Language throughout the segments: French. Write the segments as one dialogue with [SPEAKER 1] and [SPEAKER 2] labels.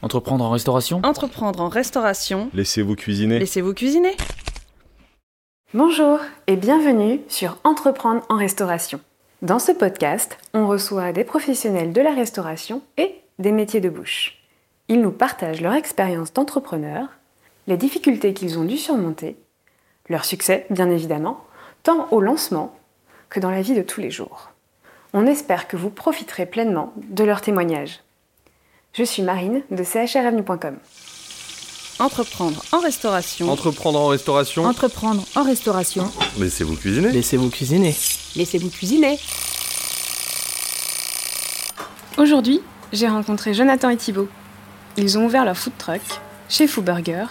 [SPEAKER 1] Entreprendre en restauration
[SPEAKER 2] Entreprendre en restauration.
[SPEAKER 3] Laissez-vous cuisiner.
[SPEAKER 2] Laissez-vous cuisiner.
[SPEAKER 4] Bonjour et bienvenue sur Entreprendre en restauration. Dans ce podcast, on reçoit des professionnels de la restauration et des métiers de bouche. Ils nous partagent leur expérience d'entrepreneur, les difficultés qu'ils ont dû surmonter, leur succès bien évidemment, tant au lancement que dans la vie de tous les jours. On espère que vous profiterez pleinement de leurs témoignages. Je suis Marine de chrvenue.com.
[SPEAKER 2] Entreprendre en restauration.
[SPEAKER 3] Entreprendre en restauration.
[SPEAKER 5] Entreprendre en restauration.
[SPEAKER 3] Laissez-vous cuisiner.
[SPEAKER 1] Laissez-vous cuisiner.
[SPEAKER 5] Laissez-vous cuisiner.
[SPEAKER 4] Aujourd'hui, j'ai rencontré Jonathan et Thibault. Ils ont ouvert leur food truck chez Foo Burger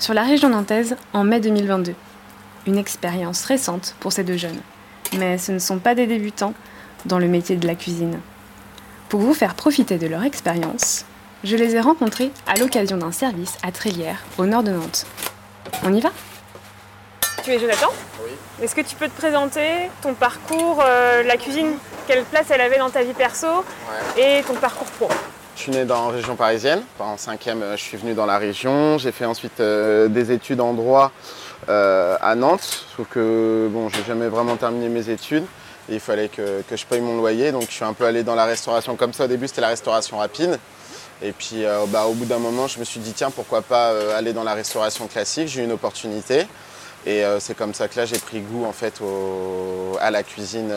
[SPEAKER 4] sur la région nantaise en mai 2022. Une expérience récente pour ces deux jeunes. Mais ce ne sont pas des débutants dans le métier de la cuisine. Pour vous faire profiter de leur expérience, je les ai rencontrés à l'occasion d'un service à Trélières, au nord de Nantes. On y va? Tu es Jonathan?
[SPEAKER 6] Oui.
[SPEAKER 4] Est-ce que tu peux te présenter ton parcours, euh, la cuisine, quelle place elle avait dans ta vie perso? Et ton parcours pro?
[SPEAKER 6] Je suis né dans la région parisienne. En cinquième, euh, je suis venu dans la région. J'ai fait ensuite euh, des études en droit euh, à Nantes. Sauf que bon, j'ai jamais vraiment terminé mes études. Et il fallait que, que je paye mon loyer. Donc je suis un peu allé dans la restauration comme ça. Au début, c'était la restauration rapide. Et puis euh, bah, au bout d'un moment, je me suis dit, tiens, pourquoi pas euh, aller dans la restauration classique? J'ai eu une opportunité. Et euh, c'est comme ça que là, j'ai pris goût en fait à la cuisine.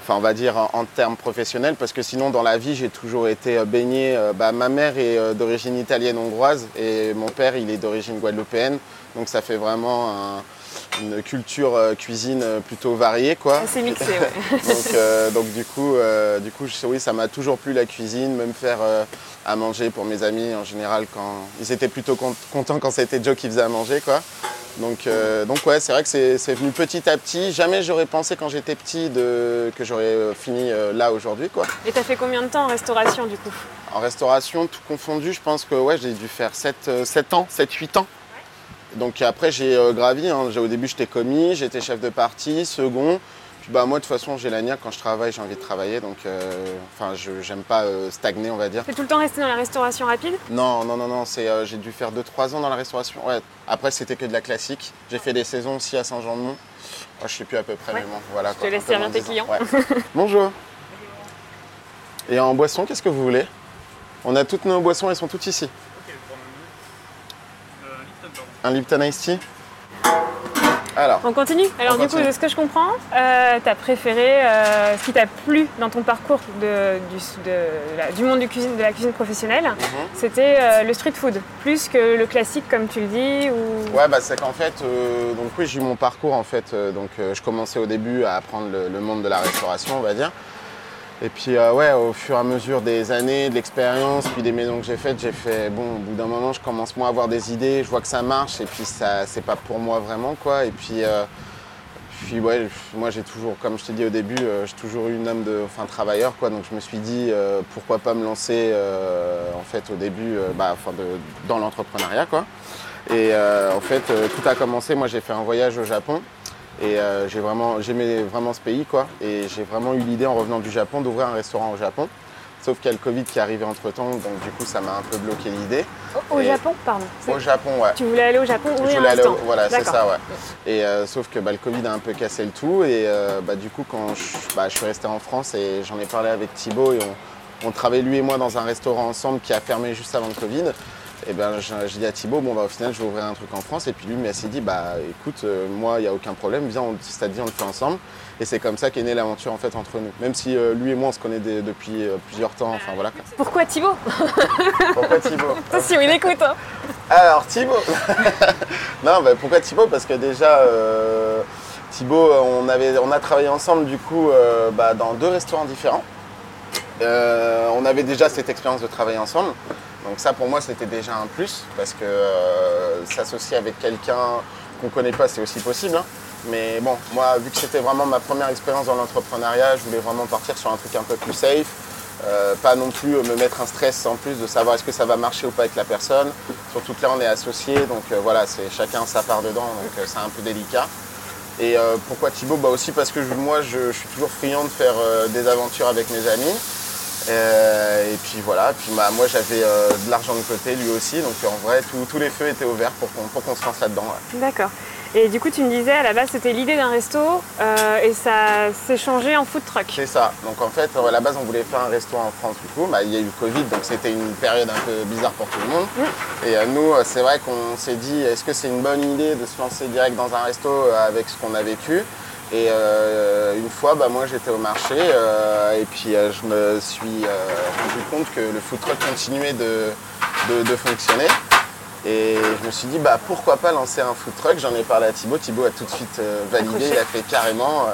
[SPEAKER 6] enfin on va dire en, termes professionnels, parce que sinon dans la vie j'ai toujours été baigné. bah, ma mère est d'origine italienne hongroise et mon père il est d'origine guadeloupéenne, donc ça fait vraiment un- une culture euh, cuisine euh, plutôt variée quoi.
[SPEAKER 4] C'est mixé, ouais.
[SPEAKER 6] donc, euh, donc du coup, euh, du coup je- oui ça m'a toujours plu la cuisine, même faire à manger pour mes amis en général quand ils étaient plutôt con- contents quand c'était Joe qui faisait à manger quoi. Donc, donc ouais, c'est vrai que c'est venu petit à petit. Jamais j'aurais pensé quand j'étais petit de, que j'aurais fini là aujourd'hui. quoi.
[SPEAKER 4] Et t'as fait combien de temps en restauration du coup?
[SPEAKER 6] En restauration, tout confondu, je pense que ouais, j'ai dû faire 7, ans, 7-8 ans. Donc après j'ai euh, gravi. hein. Au début j'étais commis, j'étais chef de partie, second. Puis bah moi de toute façon j'ai la niaque, quand je travaille j'ai envie de travailler. Donc euh, enfin je j'aime pas euh, stagner on va dire.
[SPEAKER 4] T'es tout le temps resté dans la restauration rapide?
[SPEAKER 6] Non, non, non, non, c'est, j'ai dû faire 2-3 ans dans la restauration. Ouais. Après, c'était que de la classique. J'ai fait des saisons aussi à Saint-Jean-de-Mont. Oh, je sais plus à peu près,
[SPEAKER 4] Ouais.
[SPEAKER 6] mais bon, voilà.
[SPEAKER 4] te
[SPEAKER 6] quoi,
[SPEAKER 4] laisse servir tes
[SPEAKER 6] de 10
[SPEAKER 4] clients.
[SPEAKER 6] Ouais. Bonjour. Et en boisson, qu'est-ce que vous voulez? On a toutes nos boissons, elles sont toutes ici. Un Lipton Ice Tea Alors,
[SPEAKER 4] On continue Alors
[SPEAKER 6] On
[SPEAKER 4] du
[SPEAKER 6] continue.
[SPEAKER 4] coup, de ce que je comprends, euh, t'as préféré, euh, ce qui t'a plu dans ton parcours de- du, de la- du monde du cuisine, de la cuisine professionnelle,
[SPEAKER 6] Mhm.
[SPEAKER 4] c'était euh, le street food, plus que le classique comme tu le dis ou...
[SPEAKER 6] Ouais, bah, c'est qu'en fait, euh, donc oui, j'ai eu mon parcours en fait. euh, donc, euh, je commençais au début à apprendre le, le monde de la restauration, on va dire. Et puis, euh, ouais, au fur et à mesure des années, de l'expérience, puis des maisons que j'ai faites, j'ai fait, bon, au bout d'un moment, je commence moi à avoir des idées, je vois que ça marche, et puis ça, c'est pas pour moi vraiment, quoi. Et puis, euh, puis ouais, moi j'ai toujours, comme je t'ai dit au début, euh, j'ai toujours eu une âme de, enfin, travailleur, quoi. Donc je me suis dit, pourquoi pas me lancer, en fait, au début, bah, enfin, dans l'entrepreneuriat, quoi. Et en fait, tout a commencé. Moi, j'ai fait un voyage au Japon et euh, j'ai vraiment, j'aimais vraiment ce pays, quoi. Et j'ai vraiment eu l'idée en revenant du Japon d'ouvrir un restaurant au Japon. Sauf qu'il y a le Covid qui est arrivé entre temps, donc du coup, ça m'a un peu bloqué l'idée.
[SPEAKER 4] Au Japon, pardon.
[SPEAKER 6] Au Japon, ouais.
[SPEAKER 4] Tu voulais aller au Japon?
[SPEAKER 6] Voulais
[SPEAKER 4] un
[SPEAKER 6] aller au-. Voilà, c'est ça, ouais. Et euh, sauf que bah, le Covid a un peu cassé le tout. Et euh, bah, du coup, quand je, bah, je suis resté en France et j'en ai parlé avec Thibaut et on, on travaillait lui et moi dans un restaurant ensemble qui a fermé juste avant le Covid. Et ben j'ai dit à Thibaut, bon bah au final je vais ouvrir un truc en France. Et puis lui il s'est dit, bah écoute, euh, moi il n'y a aucun problème, viens, on, si t'as dit on le fait ensemble. Et c'est comme ça qu'est née l'aventure en fait entre nous. Même si euh, lui et moi on se connaît des- depuis euh, plusieurs temps, enfin voilà. quoi.
[SPEAKER 4] Pourquoi Thibaut?
[SPEAKER 6] Pourquoi Thibaut?
[SPEAKER 4] Attention, il écoute. hein.
[SPEAKER 6] Alors Thibaut Non, bah, pourquoi Thibaut? Parce que déjà, Thibaut, on, avait, on a travaillé ensemble du coup bah, dans deux restaurants différents. On avait déjà cette expérience de travailler ensemble. Donc ça pour moi c'était déjà un plus parce que euh, s'associer avec quelqu'un qu'on connaît pas c'est aussi possible. hein. Mais bon, moi vu que c'était vraiment ma première expérience dans l'entrepreneuriat, je voulais vraiment partir sur un truc un peu plus safe. Euh, pas non plus euh, me mettre un stress en plus de savoir est-ce que ça va marcher ou pas avec la personne. Surtout que là on est associés, donc voilà, c'est chacun sa part dedans, donc c'est un peu délicat. Et pourquoi Thibaut? Bah Aussi parce que moi je, suis toujours friand de faire des aventures avec mes amis. Euh, et puis voilà, puis bah, moi j'avais euh, de l'argent de côté, lui aussi, donc en vrai tout- tous les feux étaient ouverts pour qu'on se lance là-dedans. ouais.
[SPEAKER 4] D'accord. Et du coup, tu me disais, à la base, c'était l'idée d'un resto euh, et ça s'est changé en food truck.
[SPEAKER 6] C'est ça. Donc en fait, à la base, on voulait faire un resto en France du coup. Bah, il y a eu le Covid, donc c'était une période un peu bizarre pour tout le monde. Et nous, c'est vrai qu'on s'est dit, est-ce que c'est une bonne idée de se lancer direct dans un resto avec ce qu'on a vécu? Et euh, une fois, bah, moi, j'étais au marché euh, et puis euh, je me suis rendu compte que le food truck continuait de, de- de fonctionner. Et je me suis dit, bah, pourquoi pas lancer un food truck? J'en ai parlé à Thibaut. Thibaut a tout de suite validé,
[SPEAKER 4] Accroché.
[SPEAKER 6] il a fait carrément.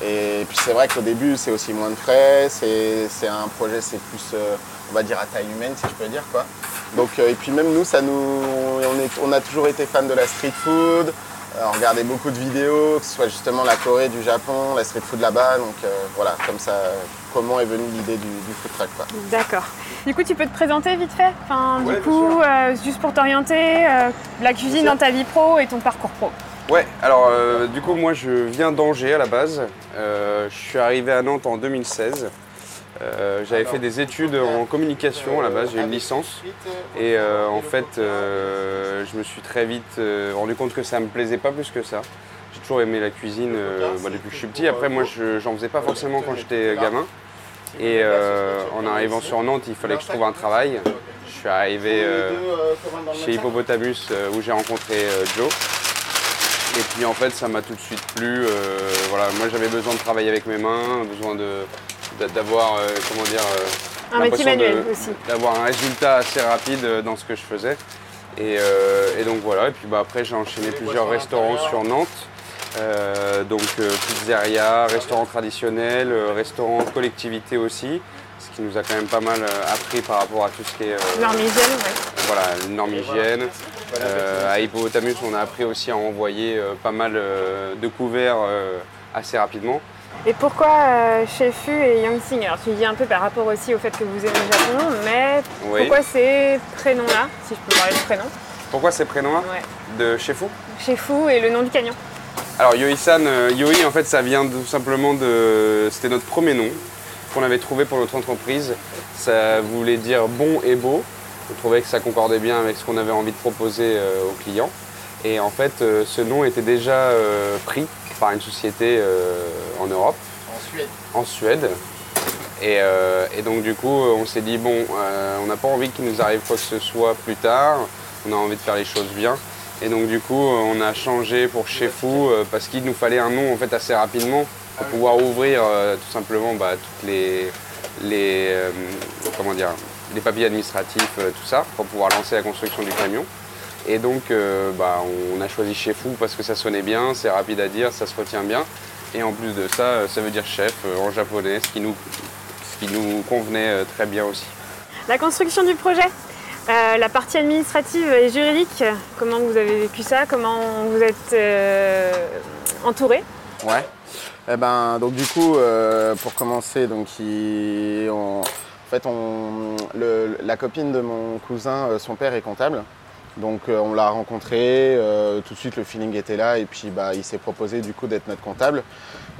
[SPEAKER 6] et puis c'est vrai qu'au début, c'est aussi moins de frais, c'est un projet, c'est plus, on va dire, à taille humaine, si je peux dire. quoi. Donc, et puis même nous, ça nous, on, est- on a toujours été fans de la street food, euh, on regardait beaucoup de vidéos, que ce soit justement la Corée, du Japon, la street food là-bas. Donc euh, voilà, comme ça, comment est venue l'idée du, du food truck. Quoi.
[SPEAKER 4] D'accord. Du coup, tu peux te présenter vite fait? Enfin,
[SPEAKER 1] Ouais,
[SPEAKER 4] Du coup, euh, juste pour t'orienter, euh, la cuisine dans ta vie pro et ton parcours pro.
[SPEAKER 1] Ouais, alors euh, du coup moi je viens d'Angers à la base. Euh, je suis arrivé à Nantes en 2016. Euh, J'avais fait des études en communication à la base, j'ai une licence. Et euh, en fait, euh, je me suis très vite rendu compte que ça me plaisait pas plus que ça. J'ai toujours aimé la cuisine bah, depuis que je suis petit. Après, moi, je j'en faisais pas forcément quand j'étais gamin. Et en arrivant sur Nantes, il fallait que je trouve un travail. Je suis arrivé chez Hippopotamus où j'ai rencontré Joe. Et puis en fait, ça m'a tout de suite plu. voilà, moi, j'avais besoin de travailler avec mes mains, besoin de d'avoir, euh, comment dire, euh,
[SPEAKER 4] Un métier
[SPEAKER 1] l'impression de-
[SPEAKER 4] manuel aussi.
[SPEAKER 1] d'avoir un résultat assez rapide euh, dans ce que je faisais. Et, euh, et donc voilà, et puis bah, après j'ai enchaîné plusieurs restaurants sur Nantes. Euh, donc euh, pizzeria, restaurant traditionnel, euh, restaurant de collectivité aussi, ce qui nous a quand même pas mal appris par rapport à tout ce qui est euh,
[SPEAKER 4] Norme hygiène, ouais.
[SPEAKER 1] voilà, norme hygiène. Euh, à Hippopotamus, on a appris aussi à envoyer euh, pas mal euh, de couverts euh, assez rapidement.
[SPEAKER 4] Et pourquoi euh, Chefu et Yangsing Alors, tu dis un peu par rapport aussi au fait que vous aimez le Japon, mais
[SPEAKER 1] Oui.
[SPEAKER 4] pourquoi ces prénoms-là, si je peux parler de prénoms?
[SPEAKER 1] Pourquoi ces prénoms-là?
[SPEAKER 4] Ouais.
[SPEAKER 1] De chez Fou
[SPEAKER 4] Chefu et le nom du camion.
[SPEAKER 1] Alors Yoi-san, euh, Yoi en fait ça vient tout simplement de... C'était notre premier nom qu'on avait trouvé pour notre entreprise. Ça voulait dire bon et beau. On trouvait que ça concordait bien avec ce qu'on avait envie de proposer euh, aux clients. Et en fait euh, ce nom était déjà pris par une société euh, en Europe,
[SPEAKER 6] En Suède.
[SPEAKER 1] en Suède. Et, euh, et donc du coup on s'est dit bon, euh, on n'a pas envie qu'il nous arrive quoi que ce soit plus tard. On a envie de faire les choses bien. Et donc du coup, on a changé pour Chez Fou euh, parce qu'il nous fallait un nom en fait assez rapidement pour pouvoir ouvrir tout simplement bah, toutes les, les comment dire, les papiers administratifs, tout ça, pour pouvoir lancer la construction du camion. Et donc, euh, bah, on a choisi Chez Fou parce que ça sonnait bien, c'est rapide à dire, ça se retient bien. Et en plus de ça, euh, ça veut dire chef euh, en japonais, ce qui nous, ce qui nous convenait très bien aussi.
[SPEAKER 4] La construction du projet, euh, la partie administrative et juridique, comment vous avez vécu ça? Comment vous êtes euh, entouré?
[SPEAKER 6] Ouais. Eh ben, donc du coup, euh, pour commencer, donc il- on- en fait, on, le- la copine de mon cousin, son père est comptable. Donc euh, on l'a rencontré, euh, tout de suite le feeling était là et puis bah, il s'est proposé du coup d'être notre comptable.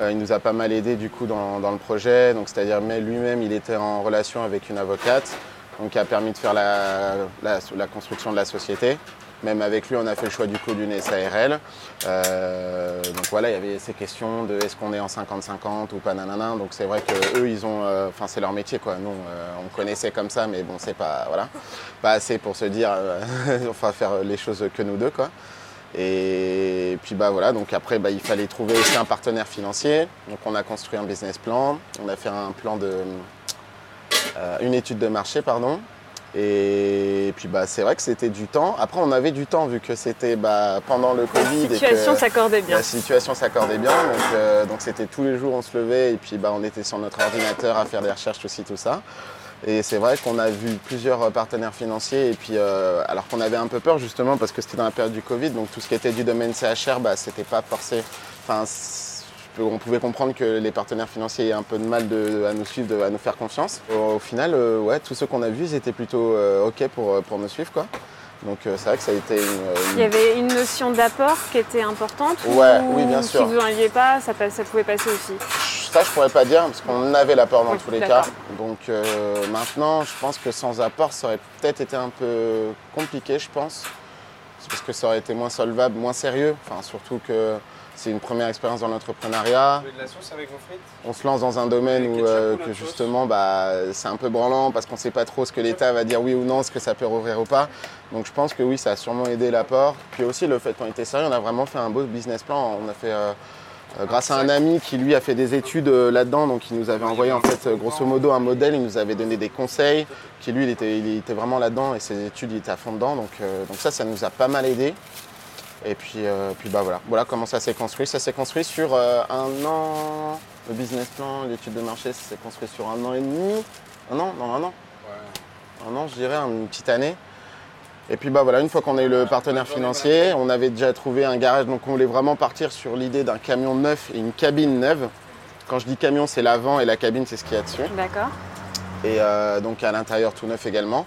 [SPEAKER 6] Euh, il nous a pas mal aidé du coup dans, le projet, donc c'est-à-dire lui-même il était en relation avec une avocate, donc qui a permis de faire la construction de la société. Même avec lui, on a fait le choix du coup d'une SARL. Euh, donc voilà, il y avait ces questions de est-ce qu'on est en 50-50 ou pas nanana. Donc c'est vrai que eux, ils ont, euh, enfin c'est leur métier quoi. Nous, euh, on connaissait comme ça, mais bon, c'est pas voilà, pas assez pour se dire, enfin faire les choses que nous deux quoi. Et puis bah voilà, donc après bah, il fallait trouver aussi un partenaire financier. Donc on a construit un business plan, on a fait un plan de, une étude de marché pardon. Et puis bah c'est vrai que c'était du temps. Après on avait du temps vu que c'était bah, pendant le Covid.
[SPEAKER 4] La situation s'accordait bien.
[SPEAKER 6] la situation s'accordait bien, donc euh, donc c'était tous les jours on se levait et puis bah, on était sur notre ordinateur à faire des recherches aussi tout ça. Et c'est vrai qu'on a vu plusieurs partenaires financiers et puis euh, alors qu'on avait un peu peur justement parce que c'était dans la période du Covid, donc tout ce qui était du domaine CHR, bah, c'était pas forcé. Enfin, on pouvait comprendre que les partenaires financiers aient un peu de mal de- à nous suivre, de- à nous faire confiance. Au, au final, euh, ouais, tous ceux qu'on a vus, ils étaient plutôt euh, ok pour, pour nous suivre quoi. Donc euh, c'est vrai que ça a été une, une
[SPEAKER 4] Il y avait une notion d'apport qui était importante
[SPEAKER 6] Ouais,
[SPEAKER 4] ou
[SPEAKER 6] oui, bien sûr.
[SPEAKER 4] si vous n'en aviez pas, ça, pouvait passer aussi?
[SPEAKER 6] Ça je pourrais pas dire parce qu'on avait l'apport dans
[SPEAKER 4] Oui,
[SPEAKER 6] tous les cas. Donc euh, maintenant, je pense que sans apport, ça aurait peut-être été un peu compliqué, je pense. C'est parce que ça aurait été moins solvable, moins sérieux. Enfin, surtout que c'est une première expérience dans l'entrepreneuriat.
[SPEAKER 1] de la sauce avec vos frites?
[SPEAKER 6] On se lance dans un domaine
[SPEAKER 1] Avec
[SPEAKER 6] où euh, que justement bah, c'est un peu branlant parce qu'on ne sait pas trop ce que l'État va dire oui ou non, ce que ça peut rouvrir ou pas. Donc je pense que oui, ça a sûrement aidé l'apport. Puis aussi le fait qu'on était sérieux, on a vraiment fait un beau business plan. On a fait euh, euh, grâce à un ami qui lui a fait des études euh, là-dedans, donc il nous avait envoyé en fait euh, grosso modo un modèle, il nous avait donné des conseils, qui lui il était, il était vraiment là-dedans et ses études il était à fond dedans. Donc, donc ça, ça nous a pas mal aidé. Et puis, euh, puis bah voilà, voilà comment ça s'est construit. Ça s'est construit sur euh, un an. Le business plan, l'étude de marché, ça s'est construit sur un an et demi. Un an? Non, un an. Un an, je dirais, une petite année. Et puis bah voilà, une fois qu'on a eu le partenaire financier, on avait déjà trouvé un garage, donc on voulait vraiment partir sur l'idée d'un camion neuf et une cabine neuve. Quand je dis camion, c'est l'avant et la cabine, c'est ce qu'il y a dessus.
[SPEAKER 4] D'accord.
[SPEAKER 6] Et euh, donc à l'intérieur tout neuf également.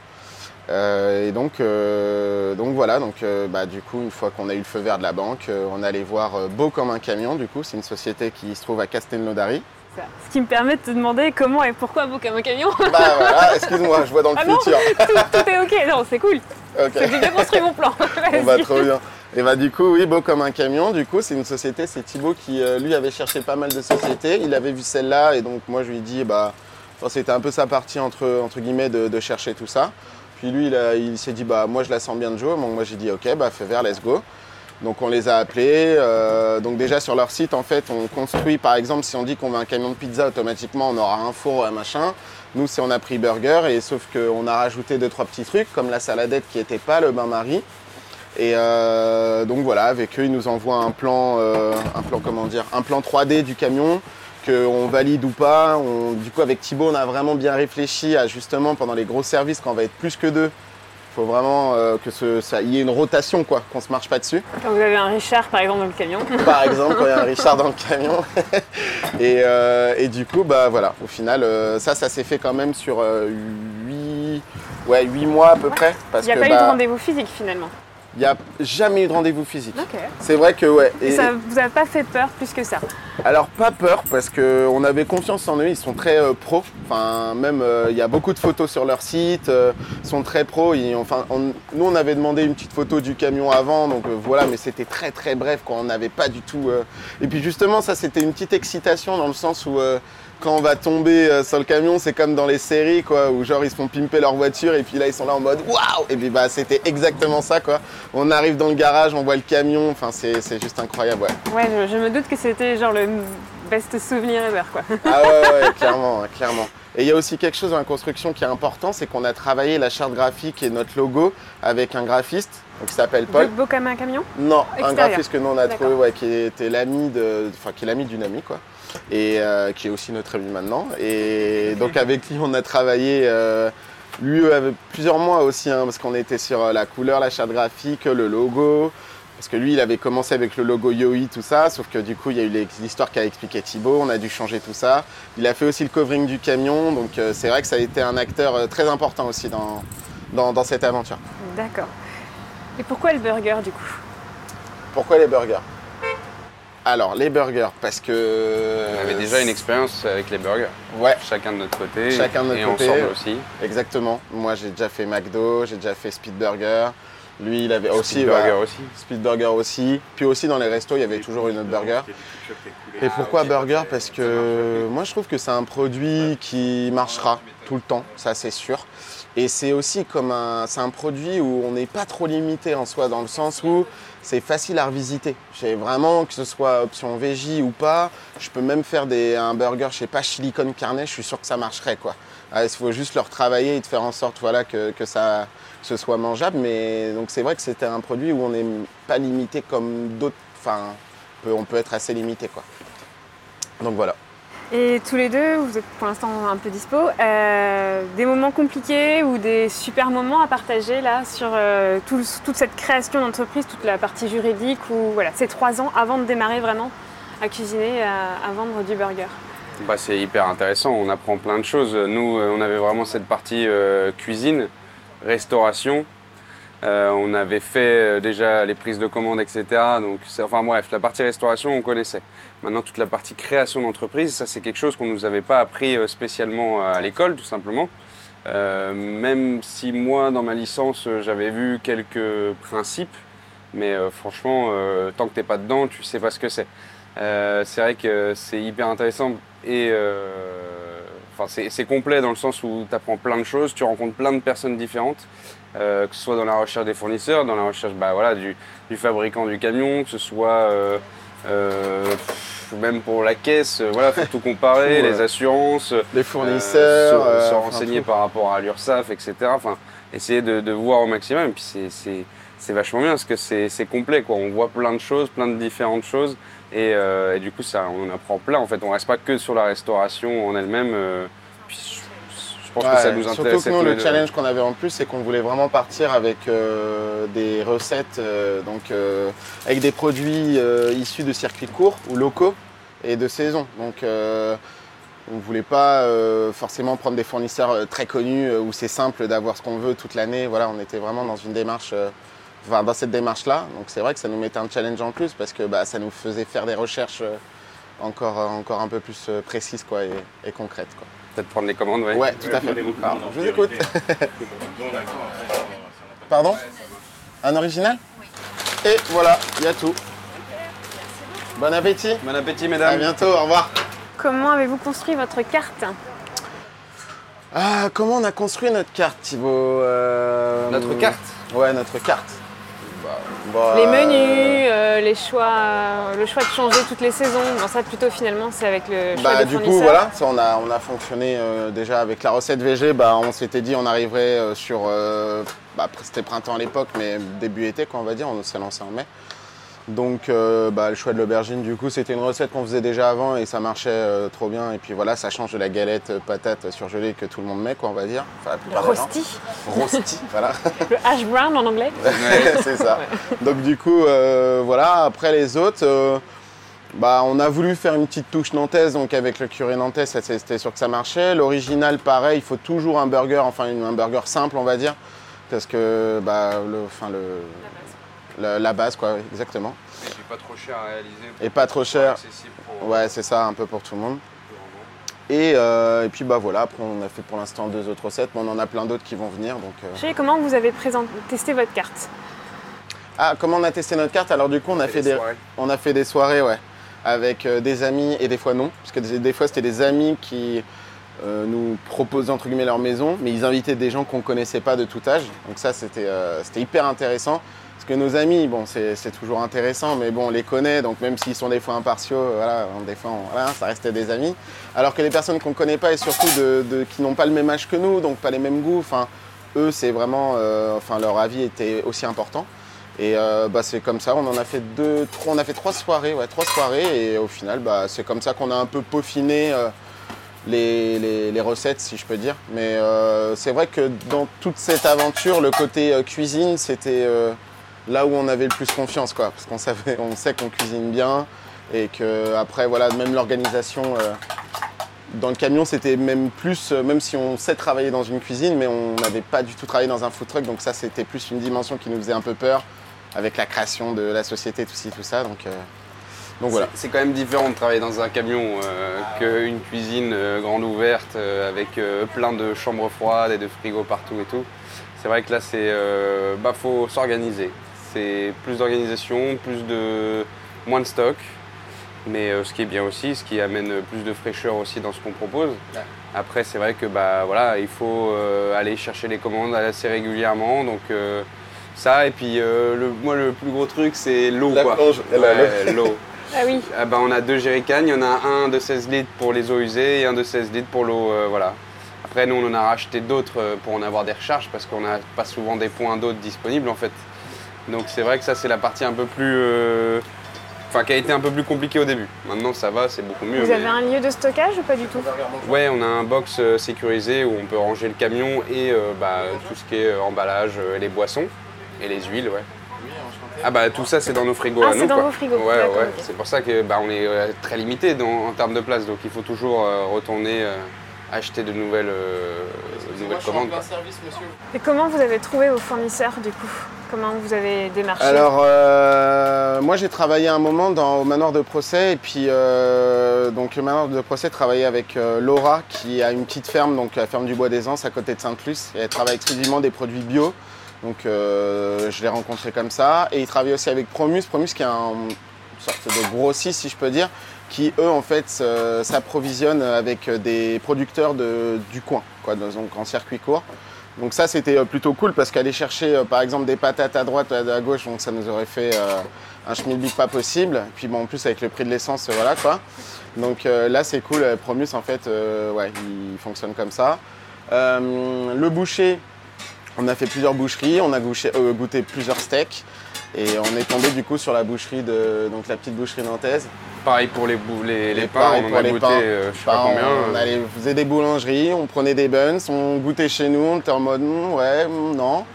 [SPEAKER 6] Euh, et donc, euh, donc voilà, donc euh, bah, du coup, une fois qu'on a eu le feu vert de la banque, on allait voir Beau comme un camion, du coup, c'est une société qui se trouve à Castelnaudary.
[SPEAKER 4] Ce qui me permet de te demander comment et pourquoi beau comme un camion.
[SPEAKER 6] Bah voilà, excuse-moi, je vois dans le
[SPEAKER 4] Ah non
[SPEAKER 6] futur.
[SPEAKER 4] tout, tout est ok, non, c'est cool.
[SPEAKER 6] Ok.
[SPEAKER 4] J'ai bien construit mon plan.
[SPEAKER 6] On va
[SPEAKER 4] Vas-y.
[SPEAKER 6] trop bien. Et bah du coup, oui, Beau comme un camion, du coup, c'est une société, c'est Thibaut qui, lui, avait cherché pas mal de sociétés. Il avait vu celle-là et donc moi, je lui ai dit, bah, c'était un peu sa partie entre, entre guillemets de, de chercher tout ça. Puis lui, il, s'est dit, bah, moi, je la sens bien de jouer. Donc moi, j'ai dit, ok, bah, fais vert, let's go. Donc on les a appelés. euh, donc déjà sur leur site, en fait, on construit, par exemple, si on dit qu'on veut un camion de pizza, automatiquement, on aura un four, un machin. Nous, c'est on a pris burger, et sauf qu'on a rajouté deux, trois petits trucs, comme la saladette qui n'était pas, le bain-marie. Et euh, donc voilà, avec eux, ils nous envoient un plan, euh, un plan comment dire, un plan 3D du camion qu'on valide ou pas. On- du coup, avec Thibaut, on a vraiment bien réfléchi à justement pendant les gros services, quand on va être plus que deux, il faut vraiment euh, que ce, ça y ait une rotation, quoi, qu'on se marche pas dessus.
[SPEAKER 4] Quand vous avez un Richard par exemple dans le camion.
[SPEAKER 6] Par exemple, quand il y a un Richard dans le camion. et, euh, et du coup, bah voilà, au final, euh, ça, ça s'est fait quand même sur 8, ouais, huit mois à peu près. Parce
[SPEAKER 4] Il n'y a
[SPEAKER 6] que
[SPEAKER 4] pas eu
[SPEAKER 6] bah,
[SPEAKER 4] de rendez-vous physique finalement.
[SPEAKER 6] Il n'y a jamais eu de rendez-vous physique. C'est vrai que ouais.
[SPEAKER 4] Et
[SPEAKER 6] Et-
[SPEAKER 4] ça vous a pas fait peur plus que ça
[SPEAKER 6] Alors pas peur parce qu'on avait confiance en eux, ils sont très euh, pros. Enfin même euh, il y a beaucoup de photos sur leur site, euh, ils sont très pros. Ils- enfin on- nous on avait demandé une petite photo du camion avant, donc euh, voilà, mais c'était très très bref quoi. On n'avait pas du tout. euh, Et puis justement ça c'était une petite excitation dans le sens où euh, quand on va tomber euh, sur le camion, c'est comme dans les séries quoi, où genre ils se font pimper leur voiture et puis là ils sont là en mode waouh Et puis bah c'était exactement ça quoi. On arrive dans le garage, on voit le camion, enfin c'est juste incroyable ouais.
[SPEAKER 4] Ouais, je, je me doute que c'était genre le best souvenir ever quoi.
[SPEAKER 6] Ah ouais, ouais, clairement, ouais, clairement. Et il y a aussi quelque chose dans la construction qui est important, c'est qu'on a travaillé la charte graphique et notre logo avec un graphiste donc, qui s'appelle Paul.
[SPEAKER 4] Beau comme un camion?
[SPEAKER 6] Non, un graphiste que nous on a trouvé, ouais, qui était l'ami de, enfin qui est l'ami d'une amie quoi, et euh, qui est aussi notre ami maintenant. Et donc avec lui on a travaillé. euh, lui avait plusieurs mois aussi, hein, parce qu'on était sur euh, la couleur, la charte graphique, le logo. Parce que lui, il avait commencé avec le logo Yoi, tout ça, sauf que du coup, il y a eu l'histoire qu'a expliqué Thibaut, on a dû changer tout ça. Il a fait aussi le covering du camion, donc euh, c'est vrai que ça a été un acteur euh, très important aussi dans, dans, dans cette aventure.
[SPEAKER 4] D'accord. Et pourquoi le burger du coup?
[SPEAKER 6] Pourquoi les burgers? Alors, les burgers, parce que...
[SPEAKER 1] On avait déjà une expérience avec les burgers.
[SPEAKER 6] Ouais,
[SPEAKER 1] Chacun de notre côté.
[SPEAKER 6] Chacun de notre
[SPEAKER 1] et
[SPEAKER 6] côté.
[SPEAKER 1] ensemble aussi.
[SPEAKER 6] exactement. Moi, j'ai déjà fait McDo, j'ai déjà fait Speed Burger. Lui, il avait aussi...
[SPEAKER 1] Speed Burger
[SPEAKER 6] bah,
[SPEAKER 1] aussi.
[SPEAKER 6] Speed Burger aussi. Puis aussi, dans les restos, il y avait toujours une autre burger. Et pourquoi burger? Parce que moi je trouve que c'est un produit qui marchera tout le temps, ça c'est sûr. Et c'est aussi comme un, c'est un produit où on n'est pas trop limité en soi, dans le sens où c'est facile à revisiter. J'ai vraiment, que ce soit option veggie ou pas, je peux même faire un burger, je sais pas, chili con carne, je suis sûr que ça marcherait quoi. Ah, Il faut juste le retravailler et de faire en sorte voilà, que, que ça, ce soit mangeable. Mais donc c'est vrai que c'était un produit où on n'est pas limité comme d'autres. Enfin, on peut être assez limité quoi. Donc voilà.
[SPEAKER 4] Et tous les deux, vous êtes pour l'instant un peu dispo, euh, des moments compliqués ou des super moments à partager là sur euh, tout- toute cette création d'entreprise, toute la partie juridique ou voilà, ces trois ans avant de démarrer vraiment à cuisiner, à, à vendre du burger?
[SPEAKER 1] Bah, c'est hyper intéressant, on apprend plein de choses. Nous, euh, on avait vraiment cette partie euh, cuisine, restauration. Euh, on avait fait euh, déjà les prises de commande, etc. Donc, enfin bref, la partie restauration, on connaissait. Maintenant, toute la partie création d'entreprise, ça c'est quelque chose qu'on ne nous avait pas appris euh, spécialement à l'école, tout simplement. Euh, même si moi, dans ma licence, euh, j'avais vu quelques principes, mais euh, franchement, euh, tant que t'es pas dedans, tu sais pas ce que c'est. Euh, c'est vrai que c'est hyper intéressant et euh, enfin, c'est complet dans le sens où tu apprends plein de choses, tu rencontres plein de personnes différentes, euh, que ce soit dans la recherche des fournisseurs, dans la recherche bah, voilà, du, du fabricant du camion, que ce soit euh, euh, même pour la caisse, voilà, faut tout comparer,
[SPEAKER 6] Tout,
[SPEAKER 1] les assurances,
[SPEAKER 6] Les fournisseurs.
[SPEAKER 1] se, renseigner par rapport à l'URSSAF, etc. Enfin, essayer de, de voir au maximum. Et puis c'est- c'est c'est vachement bien parce que c'est c'est complet. Quoi. On voit plein de choses, plein de différentes choses. Et, euh, et du coup, ça, on apprend plein. En fait, on reste pas que sur la restauration en elle-même. euh, puis je, pense que ça nous
[SPEAKER 6] Surtout
[SPEAKER 1] intéresse.
[SPEAKER 6] que nous, le challenge qu'on avait en plus, c'est qu'on voulait vraiment partir avec euh, des recettes, euh, donc euh, avec des produits issus de circuits courts ou locaux et de saison. Donc, on ne voulait pas forcément prendre des fournisseurs très connus où c'est simple d'avoir ce qu'on veut toute l'année. Voilà, on était vraiment dans une démarche, enfin, dans cette démarche-là. Donc, c'est vrai que ça nous mettait un challenge en plus parce que bah, ça nous faisait faire des recherches encore, encore un peu plus précises quoi, et, et concrètes. Quoi.
[SPEAKER 1] Peut-être prendre les commandes, ouais.
[SPEAKER 6] Ouais, tout à fait. Pardon, je vous écoute. Pardon Un original Et voilà, il y a tout. Bon appétit.
[SPEAKER 1] Bon appétit,
[SPEAKER 6] À
[SPEAKER 1] mesdames.
[SPEAKER 6] bientôt, au revoir.
[SPEAKER 4] Comment avez-vous construit votre carte?
[SPEAKER 6] Ah, comment on a construit notre carte, Thibaut Euh,
[SPEAKER 1] Notre carte?
[SPEAKER 6] Ouais, notre carte. Bah,
[SPEAKER 4] Les menus, euh, les choix, euh, le choix de changer toutes les saisons. Bon, ça plutôt finalement, c'est avec le choix
[SPEAKER 6] Bah,
[SPEAKER 4] des
[SPEAKER 6] du coup, voilà, ça, on, a, on a fonctionné euh, déjà avec la recette VG. Bah, on s'était dit on arriverait sur. bah, c'était printemps à l'époque, mais début été, quoi, on va dire. On s'est lancé en mai. Donc, euh, bah, le choix de l'aubergine, du coup, c'était une recette qu'on faisait déjà avant et ça marchait euh, trop bien. Et puis voilà, ça change de la galette euh, patate surgelée que tout le monde met, quoi, on va dire. Enfin,
[SPEAKER 4] Le rosti,
[SPEAKER 6] Rosti, voilà.
[SPEAKER 4] le hash brown en anglais.
[SPEAKER 6] c'est ça. Donc du coup, euh, voilà, après les autres, bah, on a voulu faire une petite touche nantaise, donc avec le curé nantais, c'était sûr que ça marchait. L'original, pareil, il faut toujours un burger, enfin un burger simple, on va dire, parce que bah, le, enfin, le, la base, quoi, exactement.
[SPEAKER 1] Et puis pas trop cher à réaliser.
[SPEAKER 6] Et pas trop cher.
[SPEAKER 1] Accessible pour-
[SPEAKER 6] Ouais, c'est ça, un peu pour tout le monde. Et, euh, et puis bah voilà, après on a fait pour l'instant deux autres recettes, mais on en a plein d'autres qui vont venir. Donc, euh,
[SPEAKER 4] Je sais comment vous avez présenté, testé votre carte?
[SPEAKER 6] Ah, comment on a testé notre carte? Alors du coup, on a fait des,
[SPEAKER 1] soirées.
[SPEAKER 6] on a fait des soirées, ouais, avec euh, des amis et des fois non, parce que des, des fois c'était des amis qui euh, nous proposaient entre guillemets leur maison, mais ils invitaient des gens qu'on connaissait pas de tout âge. Donc ça, c'était euh, c'était hyper intéressant. Parce que nos amis, bon, c'est toujours intéressant, mais bon, on les connaît, donc même s'ils sont des fois impartiaux, euh, voilà, des fois, voilà, ça restait des amis. Alors que les personnes qu'on connaît pas et surtout de, qui n'ont pas le même âge que nous, donc pas les mêmes goûts, enfin, eux, c'est vraiment, euh, enfin, leur avis était aussi important. Et euh, bah, c'est comme ça, on en a fait deux, trois, on a fait trois soirées, ouais, trois soirées, et au final, bah, c'est comme ça qu'on a un peu peaufiné les, les- les recettes, si je peux dire. Mais c'est vrai que dans toute cette aventure, le côté cuisine, c'était là où on avait le plus confiance, quoi, parce qu'on savait, on sait qu'on cuisine bien, et que après, voilà, même l'organisation. euh, dans le camion, c'était même plus, euh, même si on sait travailler dans une cuisine, mais on n'avait pas du tout travaillé dans un food truck, donc ça, c'était plus une dimension qui nous faisait un peu peur avec la création de la société, tout tout ça. Donc, euh, donc voilà.
[SPEAKER 1] C'est- quand même différent de travailler dans un camion qu'une cuisine grande ouverte avec plein de chambres froides et de frigos partout et tout. C'est vrai que là, c'est bah, faut s'organiser. C'est plus d'organisation, plus de moins de stock, mais euh, ce qui est bien aussi, ce qui amène plus de fraîcheur aussi dans ce qu'on propose. Après, c'est vrai que bah voilà, il faut euh, aller chercher les commandes assez régulièrement, donc. euh, ça et puis euh, le, moi le plus gros truc c'est l'eau quoi. Ouais, l'eau.
[SPEAKER 4] Ah oui,
[SPEAKER 1] Ah bah, on a deux jerrycans, il y en a un de 16 litres pour les eaux usées et un de 16 litres pour l'eau. euh, voilà. Après, nous, on en a racheté d'autres pour en avoir des recharges parce qu'on n'a pas souvent des points d'eau disponibles en fait. Donc c'est vrai que ça, c'est la partie un peu plus. euh, Enfin, qui a été un peu plus compliquée au début. Maintenant, ça va, c'est beaucoup mieux.
[SPEAKER 4] vous
[SPEAKER 1] mais-
[SPEAKER 4] avez un lieu de stockage ou pas du tout?
[SPEAKER 1] Ouais, on a un box euh, sécurisé où on peut ranger le camion et euh, bah, tout ce qui est emballage, les boissons et les huiles, ouais. Ah bah tout ça c'est dans nos frigos
[SPEAKER 4] Ah, c'est dans
[SPEAKER 1] quoi.
[SPEAKER 4] vos frigos,
[SPEAKER 1] Ouais. C'est pour ça que bah, on est très limité en termes de place, donc il faut toujours euh, retourner euh, acheter de nouvelles, euh, de nouvelles commandes.
[SPEAKER 4] Et comment vous avez trouvé vos fournisseurs du coup? Comment vous avez démarché?
[SPEAKER 6] Alors, euh, moi j'ai travaillé un moment dans, au manoir de procès et puis euh, donc le manoir de procès travaillait avec euh, Laura qui a une petite ferme, donc la ferme du Bois des Anses à côté de Sainte-Luce et elle travaille exclusivement des produits bio. Donc euh, je l'ai rencontré comme ça. Et il travaille aussi avec Promus, Promus qui est un- une sorte de grossiste si je peux dire, qui eux en fait euh, s'approvisionnent avec des producteurs du coin, quoi, donc en circuit court. Donc ça c'était euh, plutôt cool parce qu'aller chercher euh, par exemple des patates à droite à gauche, donc ça nous aurait fait euh, un schmilblick pas possible. Puis bon en plus avec le prix de l'essence, euh, voilà quoi. Donc euh, là c'est cool, euh, Promus en fait, euh, ouais, il fonctionne comme ça. Euh, le boucher, on a fait plusieurs boucheries, on a goûté, euh, goûté plusieurs steaks. Et on est tombé du coup sur la boucherie de donc la petite boucherie nantaise.
[SPEAKER 1] Pareil pour les, pains, on en a goûté, euh, je sais pas combien.
[SPEAKER 6] on
[SPEAKER 1] euh,
[SPEAKER 6] allait, faisait des boulangeries, on prenait des buns, on goûtait chez nous, on était en mode hmm, ouais, hmm, non.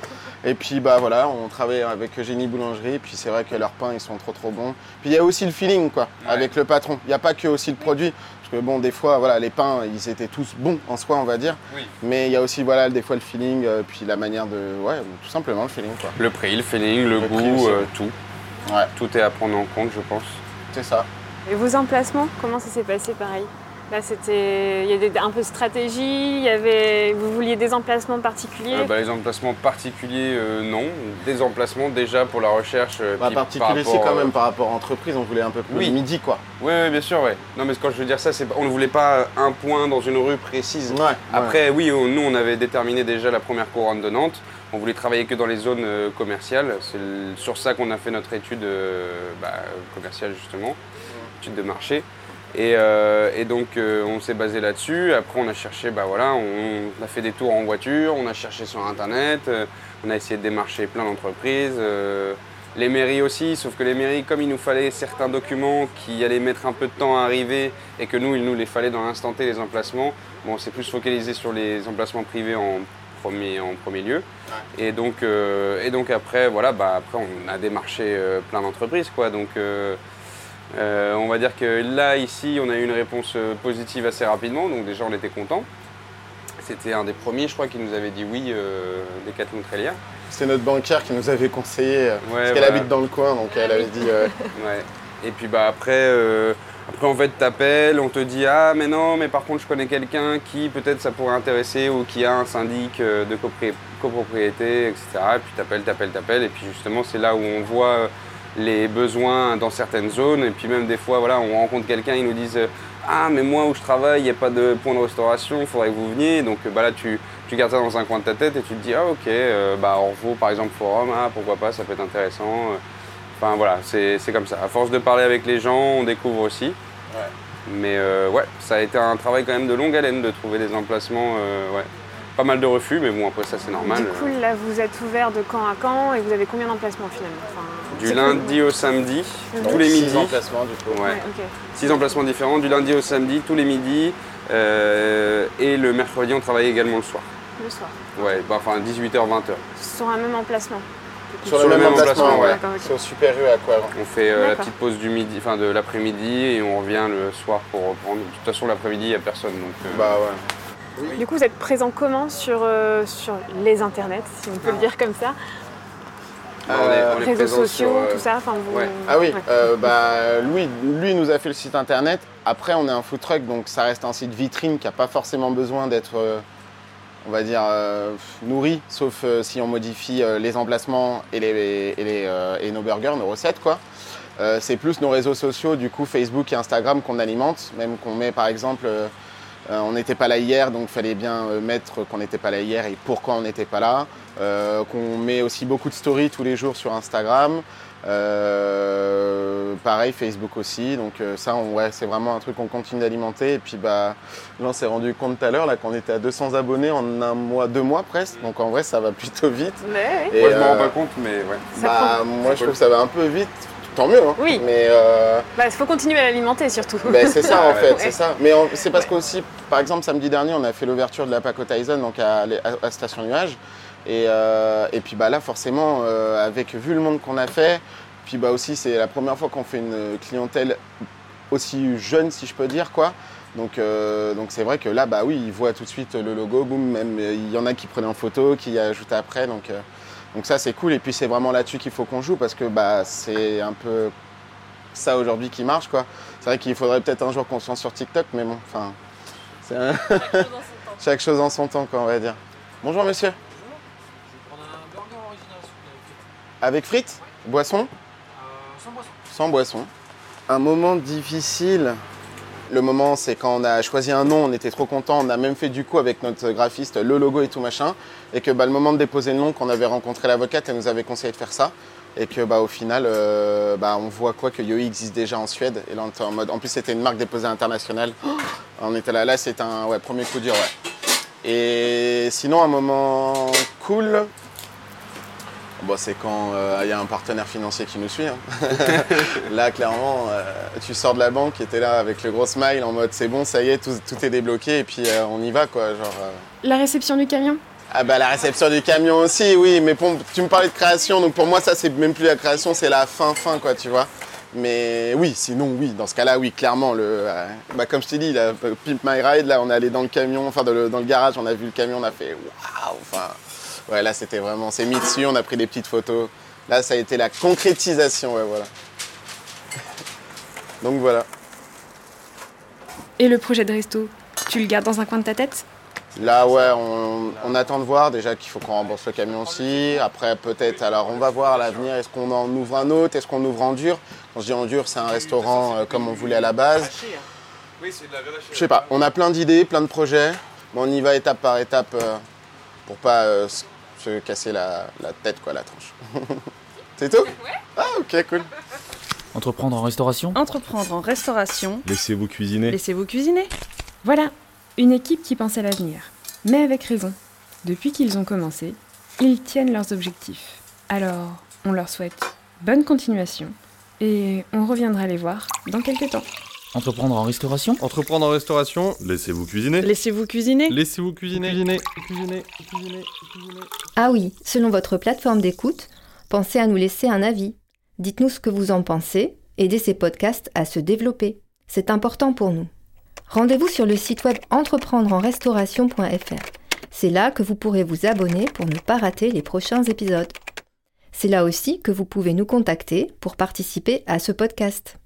[SPEAKER 6] Et puis bah voilà, on travaille avec Eugénie Boulangerie, et puis c'est vrai que leurs pains ils sont trop trop bons. Puis il y a aussi le feeling quoi,
[SPEAKER 1] Ouais.
[SPEAKER 6] avec le patron. Il n'y a pas que aussi le produit. Parce que bon, des fois, voilà, les pains, ils étaient tous bons en soi, on va dire.
[SPEAKER 1] Oui.
[SPEAKER 6] Mais il y a aussi, voilà, des fois le feeling, euh, puis la manière de, ouais, tout simplement le feeling, quoi.
[SPEAKER 1] Le prix, le feeling, le, goût, euh, tout.
[SPEAKER 6] Ouais,
[SPEAKER 1] Tout est à prendre en compte, je pense.
[SPEAKER 6] c'est ça.
[SPEAKER 4] Et vos emplacements, comment ça s'est passé pareil? Là, c'était, il y avait un peu de stratégie, il y avait, vous vouliez des emplacements particuliers?
[SPEAKER 1] Euh, bah, les emplacements particuliers, euh, non. Des emplacements déjà pour la recherche. euh,
[SPEAKER 6] Bah, particulier,
[SPEAKER 1] rapport,
[SPEAKER 6] quand
[SPEAKER 1] euh,
[SPEAKER 6] même, par rapport à entreprise, on voulait un peu plus
[SPEAKER 1] Oui.
[SPEAKER 6] midi, quoi.
[SPEAKER 1] Oui, bien sûr, ouais. Non, mais quand je veux dire ça, c'est pas- on ne voulait pas un point dans une rue précise.
[SPEAKER 6] Ouais.
[SPEAKER 1] Après, oui, on- nous, on avait déterminé déjà la première couronne de Nantes. On voulait travailler que dans les zones commerciales. C'est sur ça qu'on a fait notre étude euh, bah, commerciale, justement, de marché. Et, euh, et donc, euh, on s'est basé là-dessus. Après, on a cherché, bah voilà, on, on a fait des tours en voiture, on a cherché sur Internet, euh, on a essayé de démarcher plein d'entreprises. les mairies aussi, sauf que les mairies, comme il nous fallait certains documents qui allaient mettre un peu de temps à arriver et que nous, il nous les fallait dans l'instant T, les emplacements, bon, on s'est plus focalisé sur les emplacements privés en premier, en premier lieu. Et, donc, et donc après, voilà, bah, après, on a démarché plein d'entreprises. quoi. Donc, euh, on va dire que là, ici, on a eu une réponse euh, positive assez rapidement, donc déjà, on était contents. C'était un des premiers, je crois, qui nous avait dit oui, euh, Decathlon Trélière.
[SPEAKER 6] C'est notre banquière qui nous avait conseillé, parce qu'elle habite dans le coin, donc elle avait dit. euh,
[SPEAKER 1] Ouais. Et puis bah après, après en fait t'appelles, on te dit ah mais non mais par contre je connais quelqu'un qui peut-être ça pourrait intéresser ou qui a un syndic de copropriété, etc. Et puis t'appelles, t'appelles, t'appelles et puis justement c'est là où on voit les besoins dans certaines zones et puis même des fois voilà on rencontre quelqu'un ils nous disent ah mais moi où je travaille il n'y a pas de point de restauration, il faudrait que vous veniez donc bah là tu tu gardes ça dans un coin de ta tête et tu te dis ah ok euh, bah Orvaux par exemple forum ah pourquoi pas ça peut être intéressant. Enfin voilà, c'est comme ça. À force de parler avec les gens, on découvre aussi. Mais euh, ouais, ça a été un travail quand même de longue haleine de trouver des emplacements. euh, ouais. Pas mal de refus, mais bon après ça c'est normal.
[SPEAKER 4] Du coup, là, vous êtes ouvert de quand à quand et vous avez combien d'emplacements finalement? Enfin,
[SPEAKER 1] Du lundi au samedi, tous les
[SPEAKER 6] six
[SPEAKER 1] midis.
[SPEAKER 6] emplacements, du coup.
[SPEAKER 1] Ouais. Six emplacements différents, du lundi au samedi, tous les midis. euh, et le mercredi, on travaille également le soir.
[SPEAKER 4] Le soir.
[SPEAKER 1] Ouais, bah, enfin 18h, 20h.
[SPEAKER 4] Sur un même emplacement.
[SPEAKER 6] Sur, le, même emplacement, ouais. C'est au Super U à quoi
[SPEAKER 1] On fait euh, la petite pause du midi, enfin de l'après-midi et on revient le soir pour reprendre. De toute façon, l'après-midi, il n'y a personne. Donc, euh,
[SPEAKER 6] Bah ouais.
[SPEAKER 4] Du coup, vous êtes présent comment sur, euh, sur les internets, si on peut le dire comme ça?
[SPEAKER 1] On est- on est
[SPEAKER 4] Réseaux sociaux,
[SPEAKER 1] sur, euh,
[SPEAKER 4] tout ça enfin, vous...
[SPEAKER 1] ouais.
[SPEAKER 6] Ah oui,
[SPEAKER 4] Ouais.
[SPEAKER 6] euh, bah, lui, lui nous a fait le site internet. Après, on est un food truck, donc ça reste un site vitrine qui n'a pas forcément besoin d'être, euh, on va dire, euh, nourri, sauf euh, si on modifie euh, les emplacements et, les, et, les, euh, et nos burgers, nos recettes, quoi. Euh, c'est plus nos réseaux sociaux, du coup Facebook et Instagram qu'on alimente, même qu'on met par exemple, euh, on n'était pas là hier, donc il fallait bien euh, mettre qu'on n'était pas là hier et pourquoi on n'était pas là. Euh, qu'on met aussi beaucoup de stories tous les jours sur Instagram. Euh, pareil, Facebook aussi. Donc euh, ça, on- ouais, c'est vraiment un truc qu'on continue d'alimenter. Et puis bah, là, on s'est rendu compte tout à l'heure là qu'on était à 200 abonnés en un mois, deux mois presque. Donc en vrai, ça va plutôt vite. Et,
[SPEAKER 1] Moi, je m'en rends pas compte, mais ouais.
[SPEAKER 6] Bah, moi, je trouve que ça va un peu vite. Tant mieux. Hein.
[SPEAKER 4] Oui.
[SPEAKER 6] Mais euh,
[SPEAKER 4] Bah, il faut continuer à l'alimenter surtout.
[SPEAKER 6] c'est ça en fait,
[SPEAKER 4] Ouais.
[SPEAKER 6] c'est ça. Mais c'est parce qu'aussi, par exemple, samedi dernier, on a fait l'ouverture de la Paco Tyson donc à, à- à Station Nuage. Et, euh, et puis bah, là, forcément, euh, avec vu le monde qu'on a fait, puis bah, aussi, c'est la première fois qu'on fait une clientèle aussi jeune, si je peux dire, quoi. Donc euh, donc c'est vrai que là, bah oui, ils voient tout de suite le logo, boum, même il y en a qui prenaient en photo, qui ajoutaient après. Donc, donc ça, c'est cool. Et puis c'est vraiment là-dessus qu'il faut qu'on joue parce que bah, c'est un peu ça aujourd'hui qui marche. quoi. C'est vrai qu'il faudrait peut-être un jour qu'on se lance sur TikTok, mais bon, enfin, c'est un- chaque chose en son temps, quoi, on va dire. Bonjour monsieur. Avec frites? Boisson Sans boisson. Un moment difficile. Le moment, c'est quand on a choisi un nom, on était trop content, on a même fait du coup avec notre graphiste le logo et tout machin. Et que bah, le moment de déposer le nom, qu'on avait rencontré l'avocate, elle nous avait conseillé de faire ça. Et que bah, au final, euh, bah, on voit quoi que Yoi existe déjà en Suède. Et là, on était en mode. En plus, c'était une marque déposée internationale. On était là, là, c'est un ouais, premier coup dur, ouais. Et sinon, un moment cool, bon, c'est quand euh, il y a un partenaire financier qui nous suit. hein. là, clairement, euh, tu sors de la banque et t'es là avec le gros smile en mode c'est bon, ça y est, tout, tout est débloqué et puis euh, on y va quoi. Genre, euh.
[SPEAKER 4] La réception du camion?
[SPEAKER 6] Ah bah la réception du camion aussi, oui, mais pour- tu me parlais de création, donc pour moi ça c'est même plus la création, c'est la fin fin quoi, tu vois. Mais oui, sinon oui, dans ce cas-là, oui, clairement, le, euh, bah, comme je t'ai dit, là, Pimp My Ride, là on est allé dans le camion, enfin dans le, dans le garage, on a vu le camion, on a fait waouh, enfin, ouais là c'était vraiment, on s'est mis dessus, on a pris des petites photos. Là ça a été la concrétisation, ouais voilà. Donc voilà.
[SPEAKER 4] Et le projet de resto, tu le gardes dans un coin de ta tête?
[SPEAKER 6] Là, ouais, on, on attend de voir déjà qu'il faut qu'on rembourse le camion aussi. Après, peut-être, alors on va voir à l'avenir, est-ce qu'on en ouvre un autre? Est-ce qu'on ouvre en dur Quand je dis en dur, c'est un restaurant euh, comme on voulait à la base. Je sais pas, on a plein d'idées, plein de projets, mais on y va étape par étape euh, pour pas euh, se casser la, la tête, quoi, la tranche. c'est tout? Ah, ok, cool.
[SPEAKER 7] Entreprendre en restauration?
[SPEAKER 2] Entreprendre en restauration.
[SPEAKER 3] Laissez-vous cuisiner.
[SPEAKER 2] Laissez-vous cuisiner.
[SPEAKER 4] Voilà, une équipe qui pense à l'avenir. Mais avec raison. Depuis qu'ils ont commencé, ils tiennent leurs objectifs. Alors, on leur souhaite bonne continuation et on reviendra les voir dans quelques temps.
[SPEAKER 7] Entreprendre en restauration
[SPEAKER 3] Entreprendre en restauration. Laissez-vous cuisiner.
[SPEAKER 2] Laissez-vous cuisiner.
[SPEAKER 3] Laissez-vous cuisiner. Cuisiner. Cuisiner. Cuisiner. Cuisiner.
[SPEAKER 8] Ah oui, selon votre plateforme d'écoute, pensez à nous laisser un avis. Dites-nous ce que vous en pensez, aidez ces podcasts à se développer. C'est important pour nous. Rendez-vous sur le site web entreprendreenrestauration.fr. C'est là que vous pourrez vous abonner pour ne pas rater les prochains épisodes. C'est là aussi que vous pouvez nous contacter pour participer à ce podcast.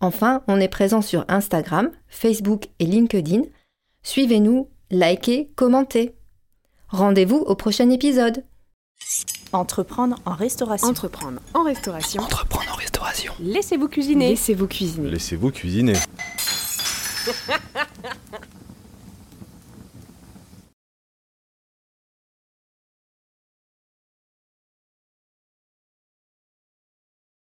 [SPEAKER 8] Enfin, on est présent sur Instagram, Facebook et LinkedIn. Suivez-nous, likez, commentez. Rendez-vous au prochain épisode.
[SPEAKER 5] Entreprendre en restauration.
[SPEAKER 4] Entreprendre en restauration.
[SPEAKER 7] Entreprendre en restauration.
[SPEAKER 5] Laissez-vous cuisiner.
[SPEAKER 4] Laissez-vous cuisiner.
[SPEAKER 3] Laissez-vous cuisiner.